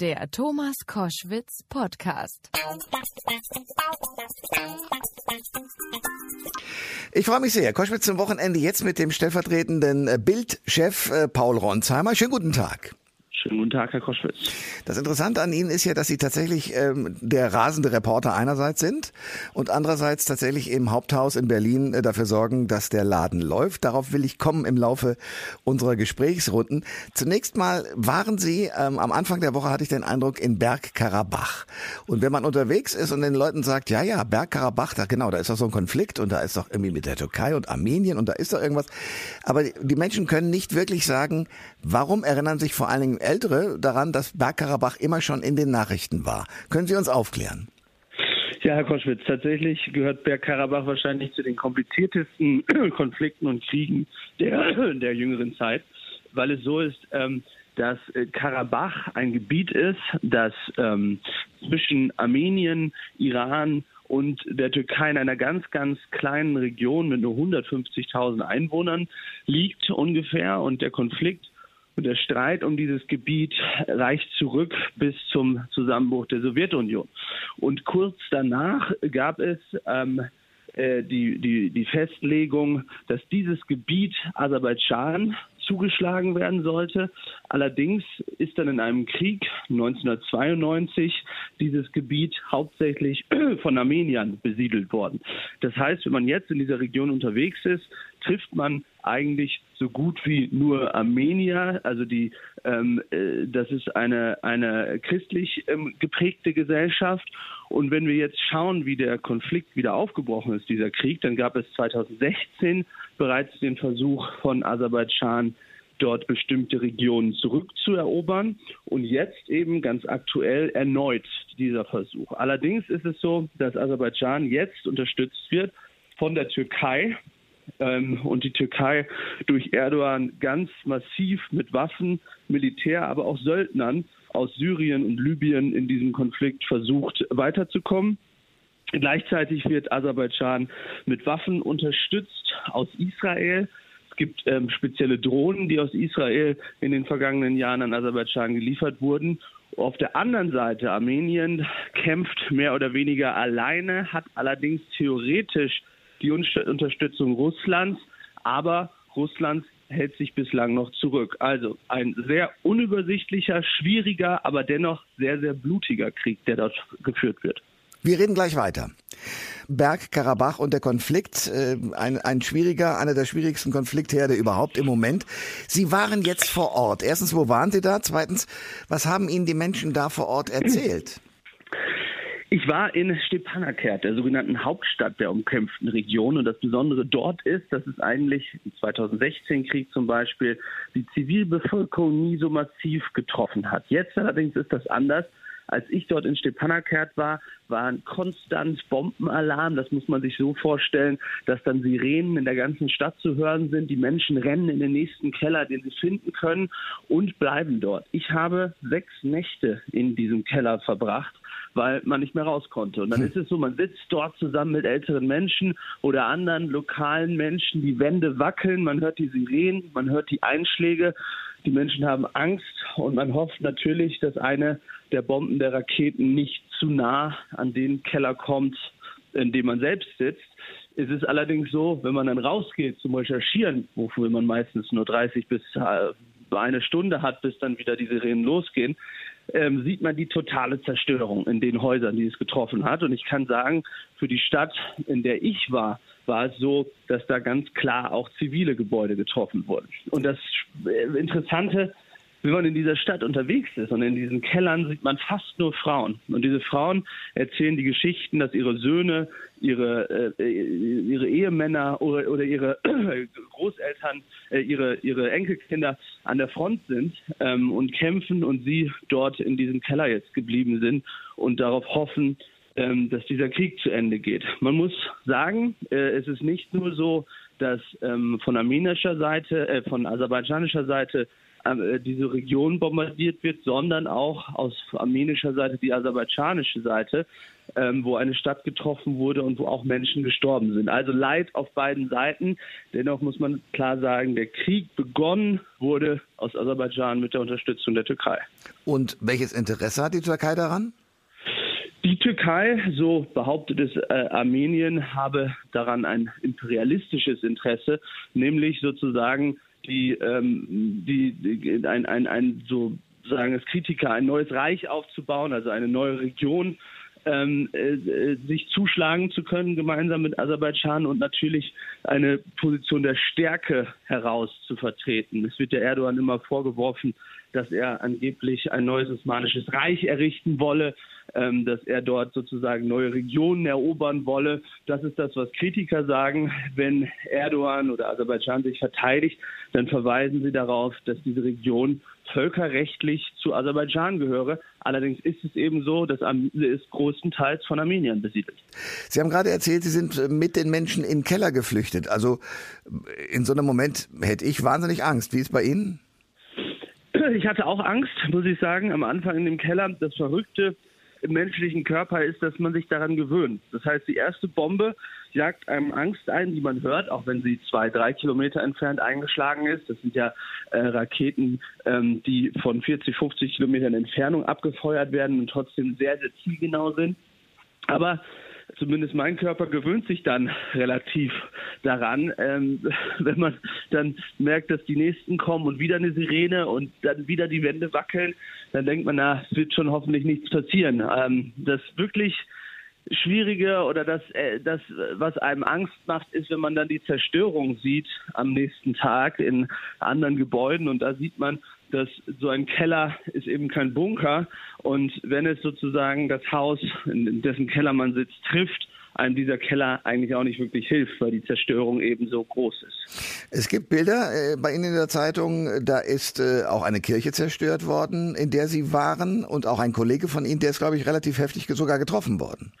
Der Thomas Koschwitz Podcast. Ich freue mich sehr. Koschwitz zum Wochenende jetzt mit dem stellvertretenden Bildchef äh, Paul Ronsheimer. Schönen guten Tag. Schönen guten Tag, Herr Koschwitz. Das Interessante an Ihnen ist ja, dass Sie tatsächlich ähm, der rasende Reporter einerseits sind und andererseits tatsächlich im Haupthaus in Berlin äh, dafür sorgen, dass der Laden läuft. Darauf will ich kommen im Laufe unserer Gesprächsrunden. Zunächst mal waren Sie, ähm, am Anfang der Woche hatte ich den Eindruck, in Bergkarabach. Und wenn man unterwegs ist und den Leuten sagt, ja, ja, Bergkarabach, da genau, da ist doch so ein Konflikt und da ist doch irgendwie mit der Türkei und Armenien und da ist doch irgendwas. Aber die Menschen können nicht wirklich sagen, warum erinnern sich vor allen Dingen Ältere daran, dass Bergkarabach immer schon in den Nachrichten war. Können Sie uns aufklären? Ja, Herr Koschwitz, tatsächlich gehört Bergkarabach wahrscheinlich zu den kompliziertesten Konflikten und Kriegen der, der jüngeren Zeit, weil es so ist, ähm, dass äh, Karabach ein Gebiet ist, das ähm, zwischen Armenien, Iran und der Türkei in einer ganz, ganz kleinen Region mit nur 150.000 Einwohnern liegt ungefähr. Und der Konflikt und der Streit um dieses Gebiet reicht zurück bis zum Zusammenbruch der Sowjetunion. Und kurz danach gab es ähm, äh, die, die, die Festlegung, dass dieses Gebiet Aserbaidschan zugeschlagen werden sollte. Allerdings ist dann in einem Krieg 1992 dieses Gebiet hauptsächlich von Armeniern besiedelt worden. Das heißt, wenn man jetzt in dieser Region unterwegs ist, trifft man eigentlich so gut wie nur Armenier. Also die, ähm, äh, das ist eine, eine christlich ähm, geprägte Gesellschaft. Und wenn wir jetzt schauen, wie der Konflikt wieder aufgebrochen ist, dieser Krieg, dann gab es 2016 bereits den Versuch von Aserbaidschan, dort bestimmte Regionen zurückzuerobern. Und jetzt eben ganz aktuell erneut dieser Versuch. Allerdings ist es so, dass Aserbaidschan jetzt unterstützt wird von der Türkei, ähm, und die Türkei durch Erdogan ganz massiv mit Waffen, Militär, aber auch Söldnern aus Syrien und Libyen in diesem Konflikt versucht weiterzukommen. Gleichzeitig wird Aserbaidschan mit Waffen unterstützt aus Israel. Es gibt ähm, spezielle Drohnen, die aus Israel in den vergangenen Jahren an Aserbaidschan geliefert wurden. Auf der anderen Seite, Armenien kämpft mehr oder weniger alleine, hat allerdings theoretisch die Unterstützung Russlands, aber Russland hält sich bislang noch zurück. Also ein sehr unübersichtlicher, schwieriger, aber dennoch sehr, sehr blutiger Krieg, der dort geführt wird. Wir reden gleich weiter. Bergkarabach und der Konflikt, äh, ein, ein schwieriger, einer der schwierigsten Konfliktherde überhaupt im Moment. Sie waren jetzt vor Ort. Erstens, wo waren Sie da? Zweitens, was haben Ihnen die Menschen da vor Ort erzählt? Ich war in Stepanakert, der sogenannten Hauptstadt der umkämpften Region. Und das Besondere dort ist, dass es eigentlich im 2016-Krieg zum Beispiel die Zivilbevölkerung nie so massiv getroffen hat. Jetzt allerdings ist das anders. Als ich dort in Stepanakert war, waren konstant Bombenalarm. Das muss man sich so vorstellen, dass dann Sirenen in der ganzen Stadt zu hören sind. Die Menschen rennen in den nächsten Keller, den sie finden können und bleiben dort. Ich habe sechs Nächte in diesem Keller verbracht weil man nicht mehr raus konnte. Und dann hm. ist es so, man sitzt dort zusammen mit älteren Menschen oder anderen lokalen Menschen, die Wände wackeln, man hört die Sirenen, man hört die Einschläge, die Menschen haben Angst und man hofft natürlich, dass eine der Bomben der Raketen nicht zu nah an den Keller kommt, in dem man selbst sitzt. Es ist allerdings so, wenn man dann rausgeht zum Recherchieren, wofür man meistens nur 30 bis äh, eine Stunde hat, bis dann wieder die Sirenen losgehen, ähm, sieht man die totale Zerstörung in den Häusern, die es getroffen hat. Und ich kann sagen, für die Stadt, in der ich war, war es so, dass da ganz klar auch zivile Gebäude getroffen wurden. Und das äh, Interessante wenn man in dieser Stadt unterwegs ist und in diesen Kellern sieht man fast nur Frauen. Und diese Frauen erzählen die Geschichten, dass ihre Söhne, ihre, äh, ihre Ehemänner oder, oder ihre Großeltern, äh, ihre, ihre Enkelkinder an der Front sind ähm, und kämpfen und sie dort in diesem Keller jetzt geblieben sind und darauf hoffen, ähm, dass dieser Krieg zu Ende geht. Man muss sagen, äh, es ist nicht nur so, dass ähm, von armenischer Seite, äh, von aserbaidschanischer Seite diese Region bombardiert wird, sondern auch aus armenischer Seite die aserbaidschanische Seite. ähm, wo eine Stadt getroffen wurde und wo auch Menschen gestorben sind. Also Leid auf beiden Seiten. Dennoch muss man klar sagen, der Krieg begonnen wurde aus Aserbaidschan mit der Unterstützung der Türkei. Und welches Interesse hat die Türkei daran? Die Türkei, so behauptet es äh, Armenien, habe daran ein imperialistisches Interesse, nämlich sozusagen die, ähm, die, die ein, ein, ein so sagen es Kritiker, ein neues Reich aufzubauen, also eine neue Region ähm, äh, sich zuschlagen zu können, gemeinsam mit Aserbaidschan und natürlich eine Position der Stärke heraus zu vertreten. Es wird der Erdogan immer vorgeworfen, dass er angeblich ein neues Osmanisches Reich errichten wolle, ähm, dass er dort sozusagen neue Regionen erobern wolle. Das ist das, was Kritiker sagen. Wenn Erdogan oder Aserbaidschan sich verteidigt, dann verweisen sie darauf, dass diese Region völkerrechtlich zu Aserbaidschan gehöre. Allerdings ist es eben so, dass ist größtenteils von Armeniern besiedelt. Sie haben gerade erzählt, Sie sind äh, mit den Menschen in Keller geflüchtet. Also in so einem Moment hätte ich wahnsinnig Angst. Wie ist es bei Ihnen? Ich hatte auch Angst, muss ich sagen, am Anfang in dem Keller. Das Verrückte im menschlichen Körper ist, dass man sich daran gewöhnt. Das heißt, die erste Bombe jagt einem Angst ein, die man hört, auch wenn sie zwei, drei Kilometer entfernt eingeschlagen ist. Das sind ja äh, Raketen, ähm, die von 40, 50 Kilometern Entfernung abgefeuert werden und trotzdem sehr, sehr zielgenau sind. Aber zumindest mein Körper gewöhnt sich dann relativ daran, ähm, wenn man dann merkt, dass die nächsten kommen und wieder eine Sirene und dann wieder die Wände wackeln, dann denkt man, na, es wird schon hoffentlich nichts passieren. Ähm, das wirklich Schwierige oder das, äh, das, was einem Angst macht, ist, wenn man dann die Zerstörung sieht am nächsten Tag in anderen Gebäuden und da sieht man, dass so ein Keller ist eben kein Bunker und wenn es sozusagen das Haus, in dessen Keller man sitzt, trifft, einem dieser Keller eigentlich auch nicht wirklich hilft, weil die Zerstörung eben so groß ist. Es gibt Bilder äh, bei Ihnen in der Zeitung, da ist äh, auch eine Kirche zerstört worden, in der Sie waren und auch ein Kollege von Ihnen, der ist, glaube ich, relativ heftig sogar getroffen worden.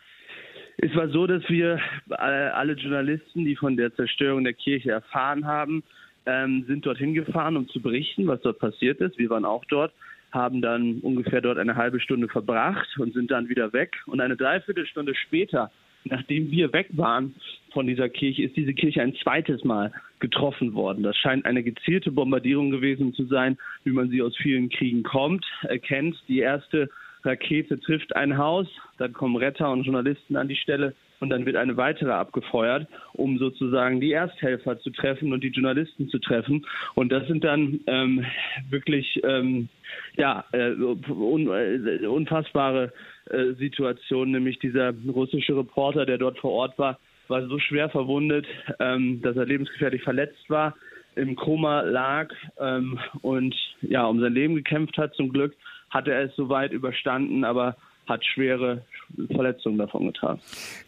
Es war so, dass wir äh, alle Journalisten, die von der Zerstörung der Kirche erfahren haben, ähm, sind dorthin gefahren, um zu berichten, was dort passiert ist. Wir waren auch dort, haben dann ungefähr dort eine halbe Stunde verbracht und sind dann wieder weg. Und eine Dreiviertelstunde später, nachdem wir weg waren von dieser Kirche, ist diese Kirche ein zweites Mal getroffen worden. Das scheint eine gezielte Bombardierung gewesen zu sein, wie man sie aus vielen Kriegen kommt, erkennt. Die erste Rakete trifft ein Haus, dann kommen Retter und Journalisten an die Stelle und dann wird eine weitere abgefeuert, um sozusagen die Ersthelfer zu treffen und die Journalisten zu treffen. Und das sind dann ähm, wirklich ähm, ja äh, un, äh, unfassbare äh, Situationen, nämlich dieser russische Reporter, der dort vor Ort war, war so schwer verwundet, ähm, dass er lebensgefährlich verletzt war, im Koma lag ähm, und ja um sein Leben gekämpft hat. Zum Glück hatte er es soweit überstanden, aber hat schwere Verletzungen davon getragen.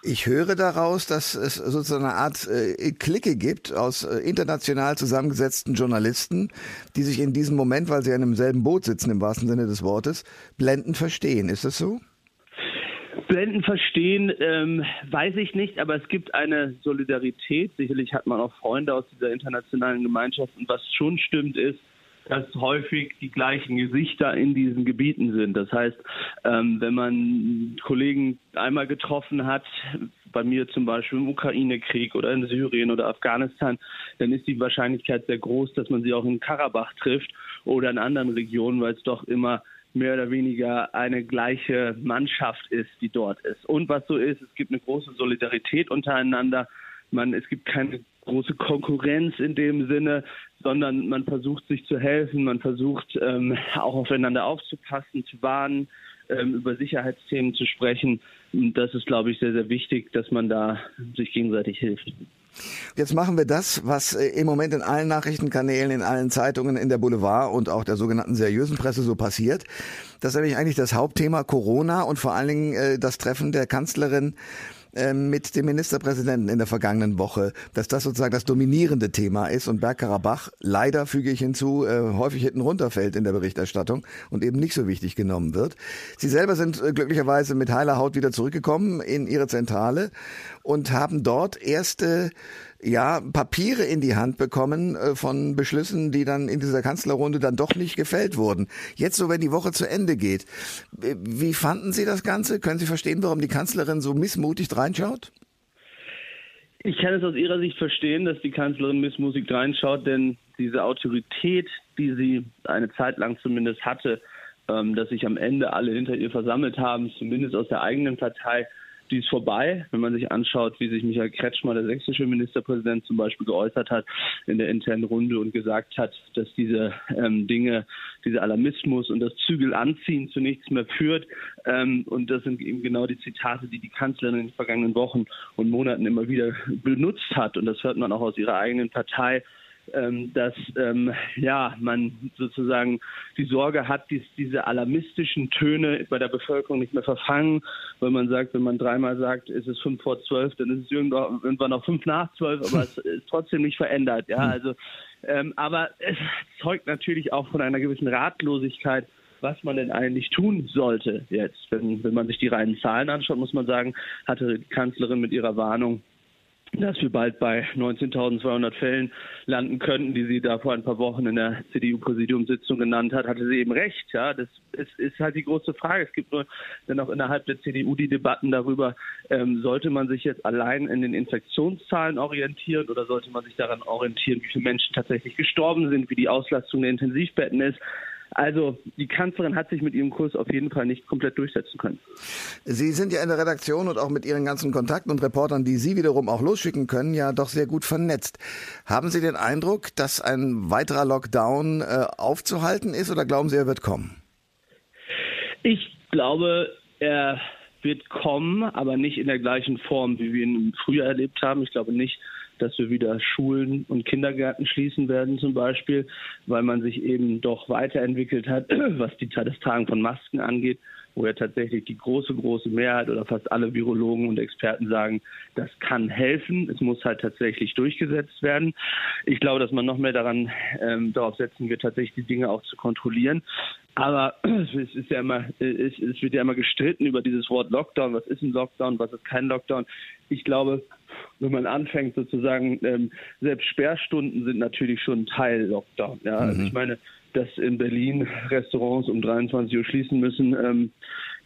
Ich höre daraus, dass es sozusagen eine Art äh, Clique gibt aus äh, international zusammengesetzten Journalisten, die sich in diesem Moment, weil sie in einem selben Boot sitzen, im wahrsten Sinne des Wortes, blendend verstehen. Ist das so? Blenden verstehen, ähm, weiß ich nicht, aber es gibt eine Solidarität. Sicherlich hat man auch Freunde aus dieser internationalen Gemeinschaft. Und was schon stimmt, ist, dass häufig die gleichen Gesichter in diesen Gebieten sind. Das heißt, ähm, wenn man Kollegen einmal getroffen hat, bei mir zum Beispiel im Ukraine-Krieg oder in Syrien oder Afghanistan, dann ist die Wahrscheinlichkeit sehr groß, dass man sie auch in Karabach trifft oder in anderen Regionen, weil es doch immer mehr oder weniger eine gleiche Mannschaft ist, die dort ist. Und was so ist, es gibt eine große Solidarität untereinander. Man, es gibt keine große Konkurrenz in dem Sinne, sondern man versucht sich zu helfen, man versucht ähm, auch aufeinander aufzupassen, zu warnen, ähm, über Sicherheitsthemen zu sprechen. Und das ist, glaube ich, sehr, sehr wichtig, dass man da sich gegenseitig hilft. Jetzt machen wir das, was äh, im Moment in allen Nachrichtenkanälen, in allen Zeitungen, in der Boulevard und auch der sogenannten seriösen Presse so passiert. Das ist nämlich eigentlich das Hauptthema Corona und vor allen Dingen äh, das Treffen der Kanzlerin ähm, mit dem Ministerpräsidenten in der vergangenen Woche, dass das sozusagen das dominierende Thema ist und Bergkarabach leider, füge ich hinzu, äh, häufig hinten runterfällt in der Berichterstattung und eben nicht so wichtig genommen wird. Sie selber sind äh, glücklicherweise mit heiler Haut wieder zurückgekommen in ihre Zentrale und haben dort erste ja, Papiere in die Hand bekommen äh, von Beschlüssen, die dann in dieser Kanzlerrunde dann doch nicht gefällt wurden. Jetzt so, wenn die Woche zu Ende geht, wie fanden Sie das Ganze? Können Sie verstehen, warum die Kanzlerin so missmutig reinschaut? Ich kann es aus Ihrer Sicht verstehen, dass die Kanzlerin missmutig reinschaut, denn diese Autorität, die sie eine Zeit lang zumindest hatte, ähm, dass sich am Ende alle hinter ihr versammelt haben, zumindest aus der eigenen Partei, die ist vorbei. Wenn man sich anschaut, wie sich Michael Kretschmer, der sächsische Ministerpräsident, zum Beispiel geäußert hat in der internen Runde und gesagt hat, dass diese ähm, Dinge, dieser Alarmismus und das Zügel anziehen zu nichts mehr führt. Ähm, und das sind eben genau die Zitate, die die Kanzlerin in den vergangenen Wochen und Monaten immer wieder benutzt hat. Und das hört man auch aus ihrer eigenen Partei ähm, dass ähm, ja man sozusagen die Sorge hat, dies, diese alarmistischen Töne bei der Bevölkerung nicht mehr verfangen, weil man sagt, wenn man dreimal sagt, ist es fünf vor zwölf, dann ist es irgendwann noch fünf nach zwölf, aber es ist trotzdem nicht verändert. Ja, hm. also ähm, aber es zeugt natürlich auch von einer gewissen Ratlosigkeit was man denn eigentlich tun sollte jetzt. Wenn, wenn man sich die reinen Zahlen anschaut, muss man sagen, hatte die Kanzlerin mit ihrer Warnung dass wir bald bei 19.200 Fällen landen könnten, die sie da vor ein paar Wochen in der CDU-Präsidiumssitzung genannt hat, hatte sie eben recht. Ja, das ist, ist halt die große Frage. Es gibt nur dann auch innerhalb der CDU die Debatten darüber, ähm, sollte man sich jetzt allein in den Infektionszahlen orientieren oder sollte man sich daran orientieren, wie viele Menschen tatsächlich gestorben sind, wie die Auslastung der Intensivbetten ist. Also die Kanzlerin hat sich mit ihrem Kurs auf jeden Fall nicht komplett durchsetzen können. Sie sind ja in der Redaktion und auch mit Ihren ganzen Kontakten und Reportern, die Sie wiederum auch losschicken können, ja doch sehr gut vernetzt. Haben Sie den Eindruck, dass ein weiterer Lockdown äh, aufzuhalten ist oder glauben Sie, er wird kommen? Ich glaube, er wird kommen, aber nicht in der gleichen Form, wie wir ihn im Frühjahr erlebt haben. Ich glaube nicht, dass wir wieder Schulen und Kindergärten schließen werden zum Beispiel, weil man sich eben doch weiterentwickelt hat, was die das Tragen von Masken angeht wo ja tatsächlich die große, große Mehrheit oder fast alle Virologen und Experten sagen, das kann helfen. Es muss halt tatsächlich durchgesetzt werden. Ich glaube, dass man noch mehr daran ähm, darauf setzen wird, tatsächlich die Dinge auch zu kontrollieren. Aber es ist ja immer, es, es wird ja immer gestritten über dieses Wort Lockdown. Was ist ein Lockdown? Was ist kein Lockdown? Ich glaube, wenn man anfängt sozusagen, ähm, selbst Sperrstunden sind natürlich schon Teil Lockdown. Ja, also mhm. ich meine, dass in Berlin Restaurants um 23 Uhr schließen müssen, ähm,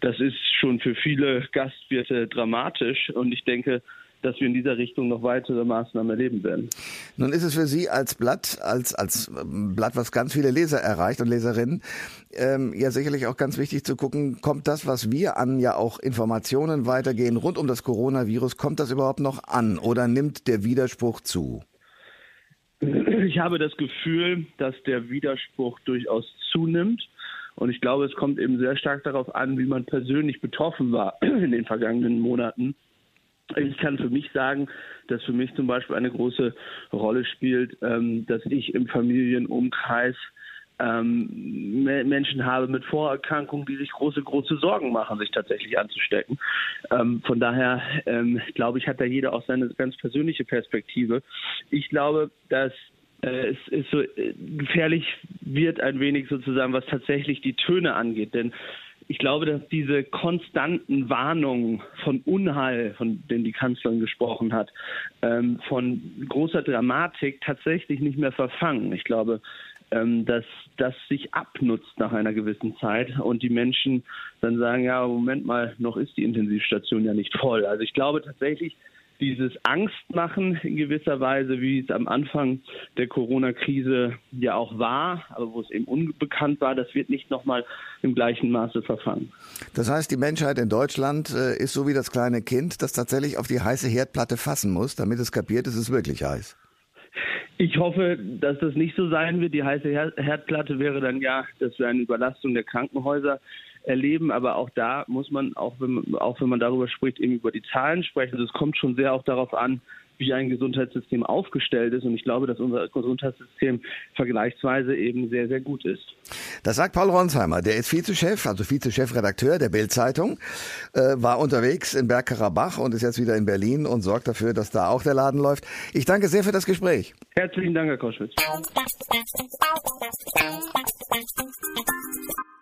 das ist schon für viele Gastwirte dramatisch. Und ich denke, dass wir in dieser Richtung noch weitere Maßnahmen erleben werden. Nun ist es für Sie als Blatt, als, als ähm, Blatt, was ganz viele Leser erreicht und Leserinnen, ähm, ja sicherlich auch ganz wichtig zu gucken, kommt das, was wir an ja auch Informationen weitergehen rund um das Coronavirus, kommt das überhaupt noch an oder nimmt der Widerspruch zu? Ich habe das Gefühl, dass der Widerspruch durchaus zunimmt. Und ich glaube, es kommt eben sehr stark darauf an, wie man persönlich betroffen war in den vergangenen Monaten. Ich kann für mich sagen, dass für mich zum Beispiel eine große Rolle spielt, ähm, dass ich im Familienumkreis ähm, Menschen habe mit Vorerkrankungen, die sich große, große Sorgen machen, sich tatsächlich anzustecken. Ähm, von daher glaube ich, hat da jeder auch seine ganz persönliche Perspektive. Ich glaube, dass es ist so äh, gefährlich wird ein wenig sozusagen, was tatsächlich die Töne angeht. Denn ich glaube, dass diese konstanten Warnungen von Unheil, von denen die Kanzlerin gesprochen hat, ähm, von großer Dramatik tatsächlich nicht mehr verfangen. Ich glaube, ähm, dass das sich abnutzt nach einer gewissen Zeit und die Menschen dann sagen, ja, Moment mal, noch ist die Intensivstation ja nicht voll. Also ich glaube tatsächlich, dieses Angstmachen in gewisser Weise, wie es am Anfang der Corona-Krise ja auch war, aber wo es eben unbekannt war, das wird nicht nochmal im gleichen Maße verfangen. Das heißt, die Menschheit in Deutschland äh, ist so wie das kleine Kind, das tatsächlich auf die heiße Herdplatte fassen muss, damit es kapiert, es ist wirklich heiß. Ich hoffe, dass das nicht so sein wird. Die heiße Herdplatte wäre dann ja, dass wir eine Überlastung der Krankenhäuser erleben. Aber auch da muss man, auch wenn, auch wenn man darüber spricht, eben über die Zahlen sprechen. Also es kommt schon sehr auch darauf an, wie ein Gesundheitssystem aufgestellt ist. Und ich glaube, dass unser Gesundheitssystem vergleichsweise eben sehr, sehr gut ist. Das sagt Paul Ronsheimer. Der ist Vizechef, also Vizechefredakteur der Bild-Zeitung, äh, war unterwegs in Bergkarabach und ist jetzt wieder in Berlin und sorgt dafür, dass da auch der Laden läuft. Ich danke sehr für das Gespräch. Herzlichen Dank, Herr Koschwitz.